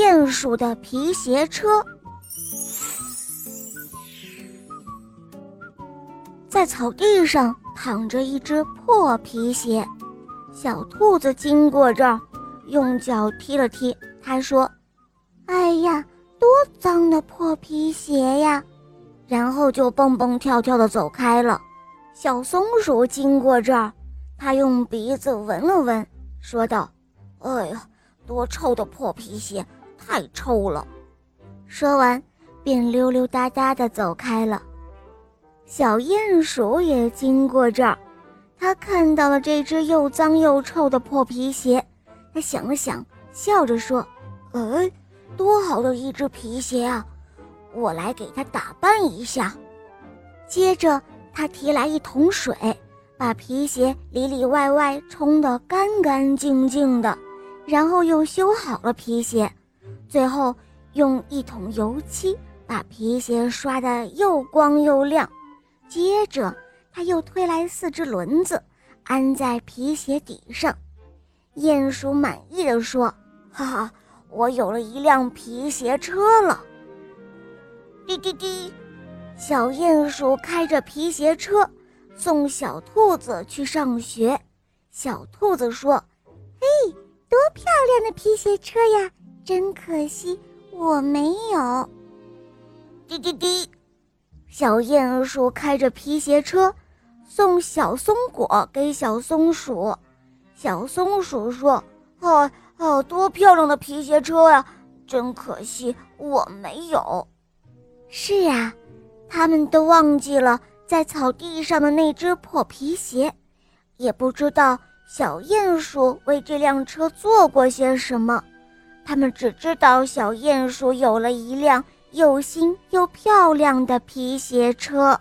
鼹鼠的皮鞋车。在草地上躺着一只破皮鞋，小兔子经过这儿，用脚踢了踢，它说：“哎呀，多脏的破皮鞋呀！”然后就蹦蹦跳跳的走开了。小松鼠经过这儿，它用鼻子闻了闻，说道：“哎呀，多臭的破皮鞋，太臭了！”说完，便溜溜达达的走开了。小鼹鼠也经过这儿，它看到了这只又脏又臭的破皮鞋，它想了想，笑着说：“哎，多好的一只皮鞋啊！我来给它打扮一下。”接着，他提来一桶水，把皮鞋里里外外冲得干干净净的，然后又修好了皮鞋，最后用一桶油漆把皮鞋刷得又光又亮。接着，他又推来四只轮子，安在皮鞋底上。鼹鼠满意的说：“哈哈，我有了一辆皮鞋车了。”滴滴滴，小鼹鼠开着皮鞋车送小兔子去上学。小兔子说：“嘿，多漂亮的皮鞋车呀！真可惜我没有。”滴滴滴。小鼹鼠开着皮鞋车，送小松果给小松鼠。小松鼠说：“哦哦，多漂亮的皮鞋车呀！真可惜我没有。”是啊，他们都忘记了在草地上的那只破皮鞋，也不知道小鼹鼠为这辆车做过些什么。他们只知道小鼹鼠有了一辆。又新又漂亮的皮鞋车。